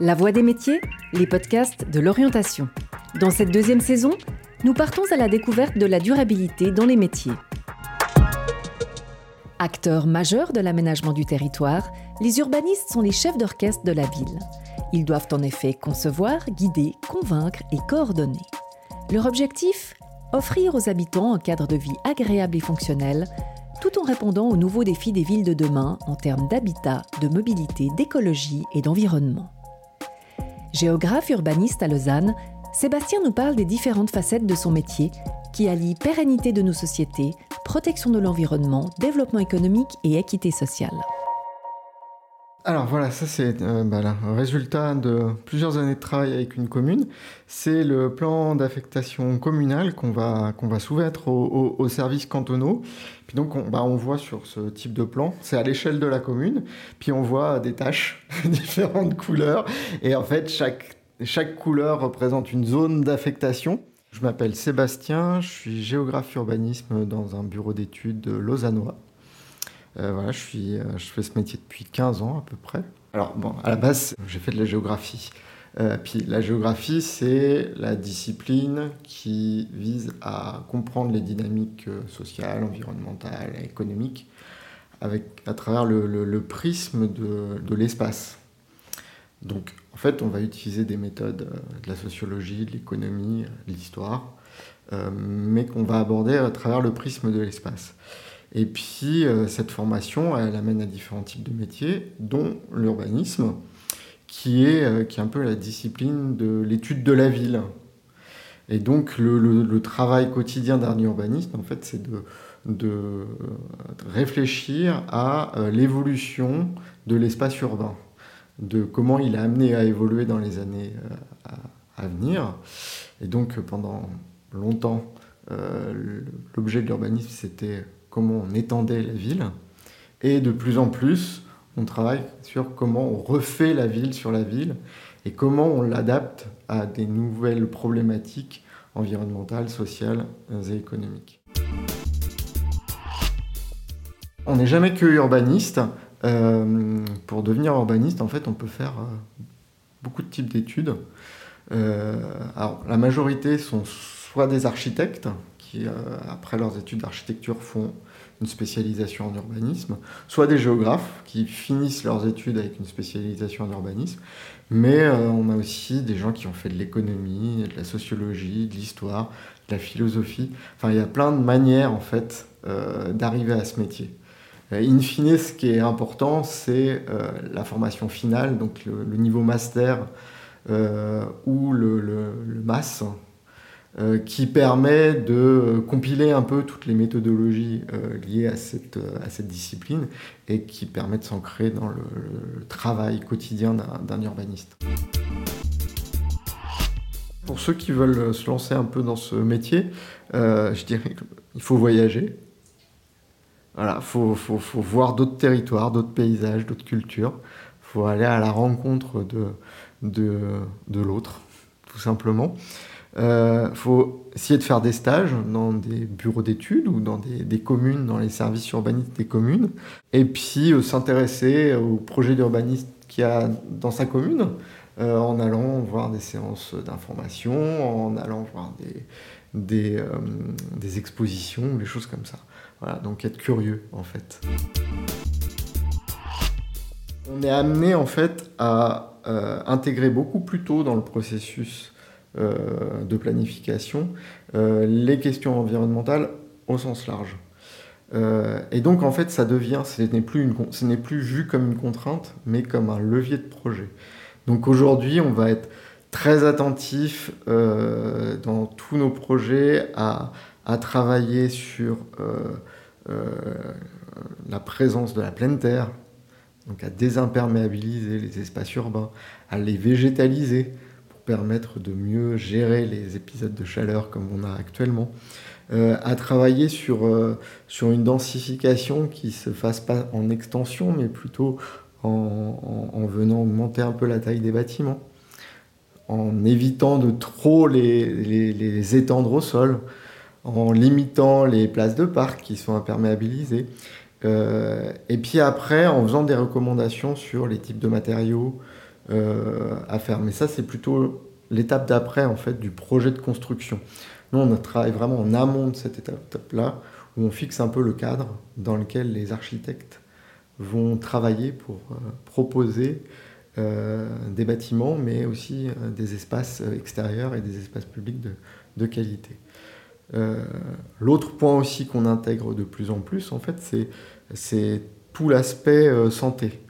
La Voix des métiers, les podcasts de l'orientation. Dans cette deuxième saison, nous partons à la découverte de la durabilité dans les métiers. Acteurs majeurs de l'aménagement du territoire, les urbanistes sont les chefs d'orchestre de la ville. Ils doivent en effet concevoir, guider, convaincre et coordonner. Leur objectif Offrir aux habitants un cadre de vie agréable et fonctionnel, tout en répondant aux nouveaux défis des villes de demain en termes d'habitat, de mobilité, d'écologie et d'environnement. Géographe urbaniste à Lausanne, Sébastien nous parle des différentes facettes de son métier qui allient pérennité de nos sociétés, protection de l'environnement, développement économique et équité sociale. Alors voilà, ça c'est euh, bah, un résultat de plusieurs années de travail avec une commune. C'est le plan d'affectation communale qu'on va, va soumettre aux, services cantonaux. Puis donc on, bah, on voit sur ce type de plan, c'est à l'échelle de la commune, puis on voit des tâches, différentes couleurs, et en fait chaque, chaque couleur représente une zone d'affectation. Je m'appelle Sébastien, je suis géographe urbanisme dans un bureau d'études lausannois. Euh, voilà, je, suis, euh, je fais ce métier depuis 15 ans à peu près. Alors, bon, à la base, j'ai fait de la géographie. Euh, puis la géographie, c'est la discipline qui vise à comprendre les dynamiques sociales, environnementales, économiques, à travers le, prisme de l'espace. Donc, en fait, on va utiliser des méthodes de la sociologie, de l'économie, de l'histoire, mais qu'on va aborder à travers le prisme de l'espace. Et puis, euh, cette formation, elle amène à différents types de métiers, dont l'urbanisme, qui est, euh, qui est un peu la discipline de l'étude de la ville. Et donc, le, travail quotidien d'un urbaniste, en fait, c'est de, de, réfléchir à euh, l'évolution de l'espace urbain, de comment il a amené à évoluer dans les années à, venir. Et donc, pendant longtemps, l'objet de l'urbanisme, c'était comment on étendait la ville. Et de plus en plus, on travaille sur comment on refait la ville sur la ville et comment on l'adapte à des nouvelles problématiques environnementales, sociales et économiques. On n'est jamais que urbaniste. Euh, pour devenir urbaniste, en fait, on peut faire euh, beaucoup de types d'études. Euh, la majorité sont soit des architectes, euh, après leurs études d'architecture, font une spécialisation en urbanisme, soit des géographes qui finissent leurs études avec une spécialisation en urbanisme, mais euh, on a aussi des gens qui ont fait de l'économie, de la sociologie, de l'histoire, de la philosophie. Enfin, il y a plein de manières en fait euh, d'arriver à ce métier. in fine, ce qui est important, c'est la formation finale, donc le, niveau master ou le, le, euh, qui permet de compiler un peu toutes les méthodologies euh, liées à cette, à cette discipline et qui permet de s'ancrer dans le, travail quotidien d'un urbaniste. Pour ceux qui veulent se lancer un peu dans ce métier, euh, je dirais qu'il faut voyager. Voilà, faut, faut, faut voir d'autres territoires, d'autres paysages, d'autres cultures. Il faut aller à la rencontre de, de, de l'autre, tout simplement. Il euh, faut essayer de faire des stages dans des bureaux d'études ou dans des, communes, dans les services urbanistes des communes. Et puis euh, s'intéresser au projet d'urbaniste qu'il y a dans sa commune, euh, en allant voir des séances d'information, en allant voir des, des, expositions, des choses comme ça. Voilà, donc être curieux en fait. On est amené en fait à intégrer beaucoup plus tôt dans le processus de planification, euh, les questions environnementales au sens large. Euh, et donc en fait ça devient, ce n'est plus, vu comme une contrainte, mais comme un levier de projet. Donc aujourd'hui on va être très attentif dans tous nos projets à, à travailler sur la présence de la pleine terre, donc à désimperméabiliser les espaces urbains, à les végétaliser, permettre de mieux gérer les épisodes de chaleur comme on a actuellement, euh, à travailler sur, euh, sur une densification qui se fasse pas en extension, mais plutôt en, en, venant augmenter un peu la taille des bâtiments, en évitant de trop les, les, les, étendre au sol, en limitant les places de parc qui sont imperméabilisées. Euh, et puis après, en faisant des recommandations sur les types de matériaux, à faire. Mais ça, c'est plutôt l'étape d'après en fait du projet de construction. Nous, on travaille vraiment en amont de cette étape-là, où on fixe un peu le cadre dans lequel les architectes vont travailler pour proposer des bâtiments, mais aussi des espaces extérieurs et des espaces publics de qualité. Euh, l'autre point aussi qu'on intègre de plus en plus, en fait, c'est tout l'aspect euh, santé.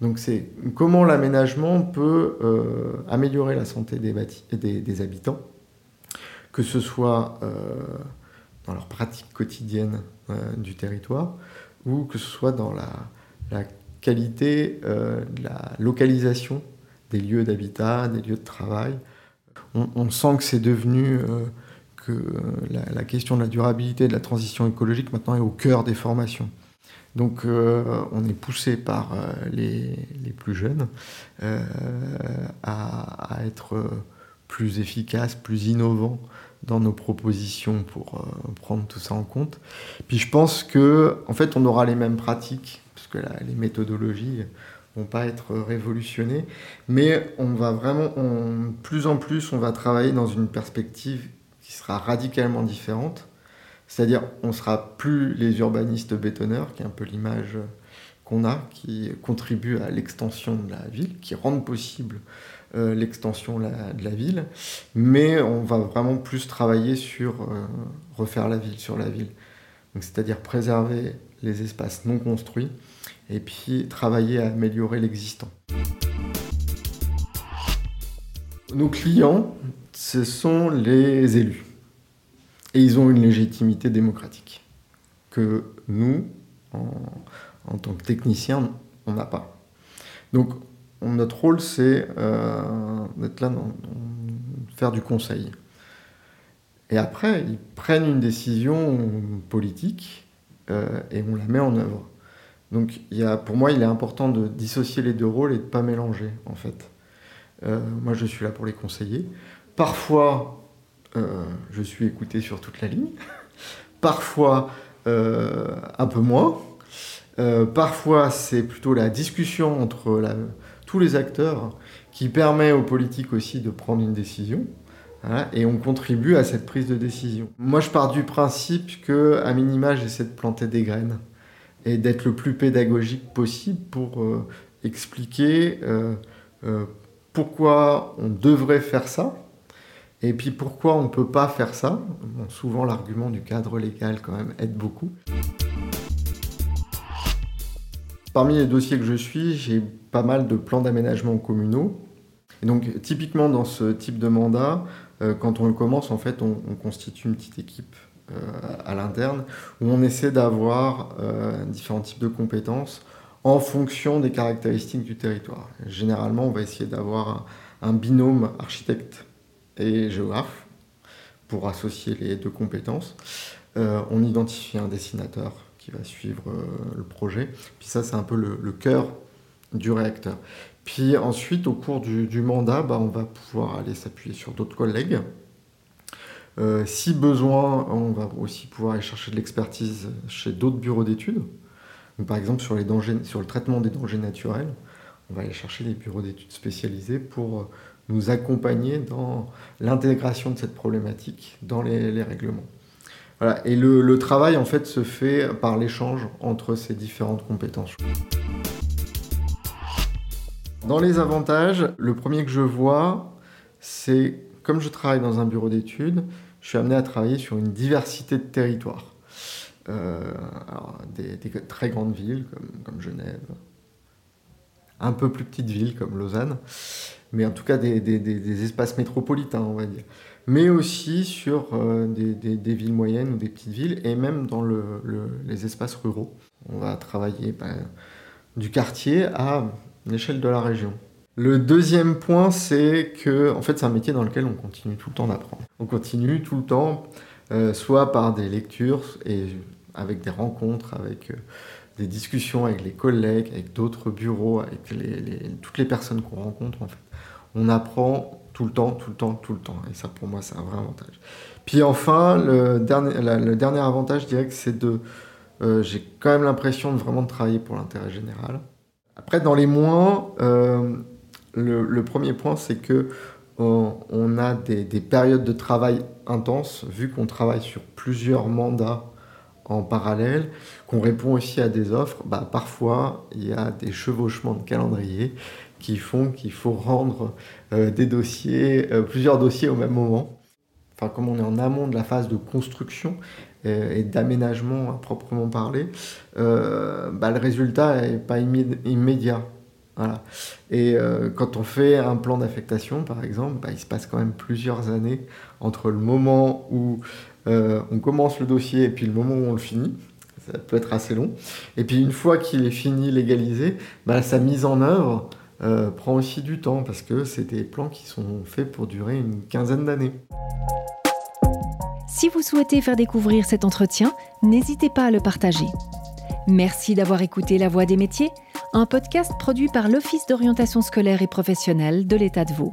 Donc c'est comment l'aménagement peut euh, améliorer la santé des, habitants, que ce soit dans leur pratique quotidienne du territoire ou que ce soit dans la, qualité, la localisation des lieux d'habitat, des lieux de travail. On, sent que c'est devenu que euh, la, question de la durabilité de la transition écologique maintenant est au cœur des formations. Donc euh, on est poussé par euh, les, plus jeunes à, être plus efficaces, plus innovants dans nos propositions pour prendre tout ça en compte. Puis je pense que en fait on aura les mêmes pratiques parce que les méthodologies vont pas être révolutionnées, mais on va vraiment, plus en plus, on va travailler dans une perspective qui sera radicalement différente. C'est-à-dire, on sera plus les urbanistes bétonneurs, qui est un peu l'image qu'on a, qui contribuent à l'extension de la ville, qui rendent possible euh, l'extension de la ville, mais on va vraiment plus travailler sur euh, refaire la ville, sur la ville. C'est-à-dire préserver les espaces non construits et puis travailler à améliorer l'existant. Nos clients, ce sont les élus. Et ils ont une légitimité démocratique que nous, en, tant que techniciens, on n'a pas. Donc notre rôle, c'est euh, d'être là, dans, faire du conseil. Et après, ils prennent une décision politique euh, et on la met en œuvre. Donc pour moi, il est important de dissocier les deux rôles et de ne pas mélanger, en fait. Euh, moi, je suis là pour les conseiller. Parfois, euh, je suis écouté sur toute la ligne. Parfois, euh, un peu moins. Euh, parfois, c'est plutôt la discussion entre tous les acteurs qui permet aux politiques aussi de prendre une décision. Hein, et on contribue à cette prise de décision. Moi, je pars du principe que, à minima, j'essaie de planter des graines et d'être le plus pédagogique possible pour expliquer pourquoi on devrait faire ça et puis pourquoi on ne peut pas faire ça? Souvent l'argument du cadre légal quand même aide beaucoup. Parmi les dossiers que je suis, j'ai pas mal de plans d'aménagement communaux. Et donc typiquement dans ce type de mandat, euh, quand on le commence, en fait, on, constitue une petite équipe euh, à l'interne où on essaie d'avoir euh, différents types de compétences en fonction des caractéristiques du territoire. Généralement, on va essayer d'avoir un binôme architecte et géographe pour associer les deux compétences. Euh, on identifie un dessinateur qui va suivre euh, le projet. Puis ça, c'est un peu le, cœur du réacteur. Puis ensuite, au cours du, mandat, bah, on va pouvoir aller s'appuyer sur d'autres collègues. Euh, si besoin, on va aussi pouvoir aller chercher de l'expertise chez d'autres bureaux d'études. Par exemple, sur, les dangers, sur le traitement des dangers naturels, on va aller chercher des bureaux d'études spécialisés pour nous accompagner dans l'intégration de cette problématique dans les, règlements. Et le, travail, en fait, se fait par l'échange entre ces différentes compétences. Dans les avantages, le premier que je vois, c'est comme je travaille dans un bureau d'études, je suis amené à travailler sur une diversité de territoires. Euh, des, très grandes villes comme Genève, un peu plus petites villes comme Lausanne, mais en tout cas des, espaces métropolitains, on va dire. Mais aussi sur euh, des, villes moyennes ou des petites villes, et même dans les espaces ruraux. On va travailler ben, du quartier à l'échelle de la région. Le deuxième point, c'est que en fait, c'est un métier dans lequel on continue tout le temps d'apprendre. On continue tout le temps, euh, soit par des lectures et avec des rencontres, avec euh, des discussions avec les collègues, avec d'autres bureaux, avec toutes les personnes qu'on rencontre en fait. On apprend tout le temps, tout le temps, tout le temps. Et ça pour moi c'est un vrai avantage. Puis enfin, le dernier, dernier avantage, je dirais que c'est de... Euh, j'ai quand même l'impression de vraiment travailler pour l'intérêt général. Après, dans les moins, le, premier point, c'est que on a des, périodes de travail intenses, vu qu'on travaille sur plusieurs mandats en parallèle, qu'on répond aussi à des offres, bah, parfois il y a des chevauchements de calendrier qui font qu'il faut rendre euh, des dossiers, euh, plusieurs dossiers au même moment. Enfin, comme on est en amont de la phase de construction euh, et d'aménagement à proprement parler, bah, le résultat n'est pas immédiat. Voilà. Et quand on fait un plan d'affectation, par exemple, bah, il se passe quand même plusieurs années entre le moment où on commence le dossier et puis le moment où on le finit. Ça peut être assez long. Et puis une fois qu'il est fini, légalisé, bah, sa mise en œuvre, euh, prend aussi du temps parce que c'est des plans qui sont faits pour durer une quinzaine d'années. Si vous souhaitez faire découvrir cet entretien, n'hésitez pas à le partager. Merci d'avoir écouté La Voix des métiers, un podcast produit par l'Office d'orientation scolaire et professionnelle de l'État de Vaud.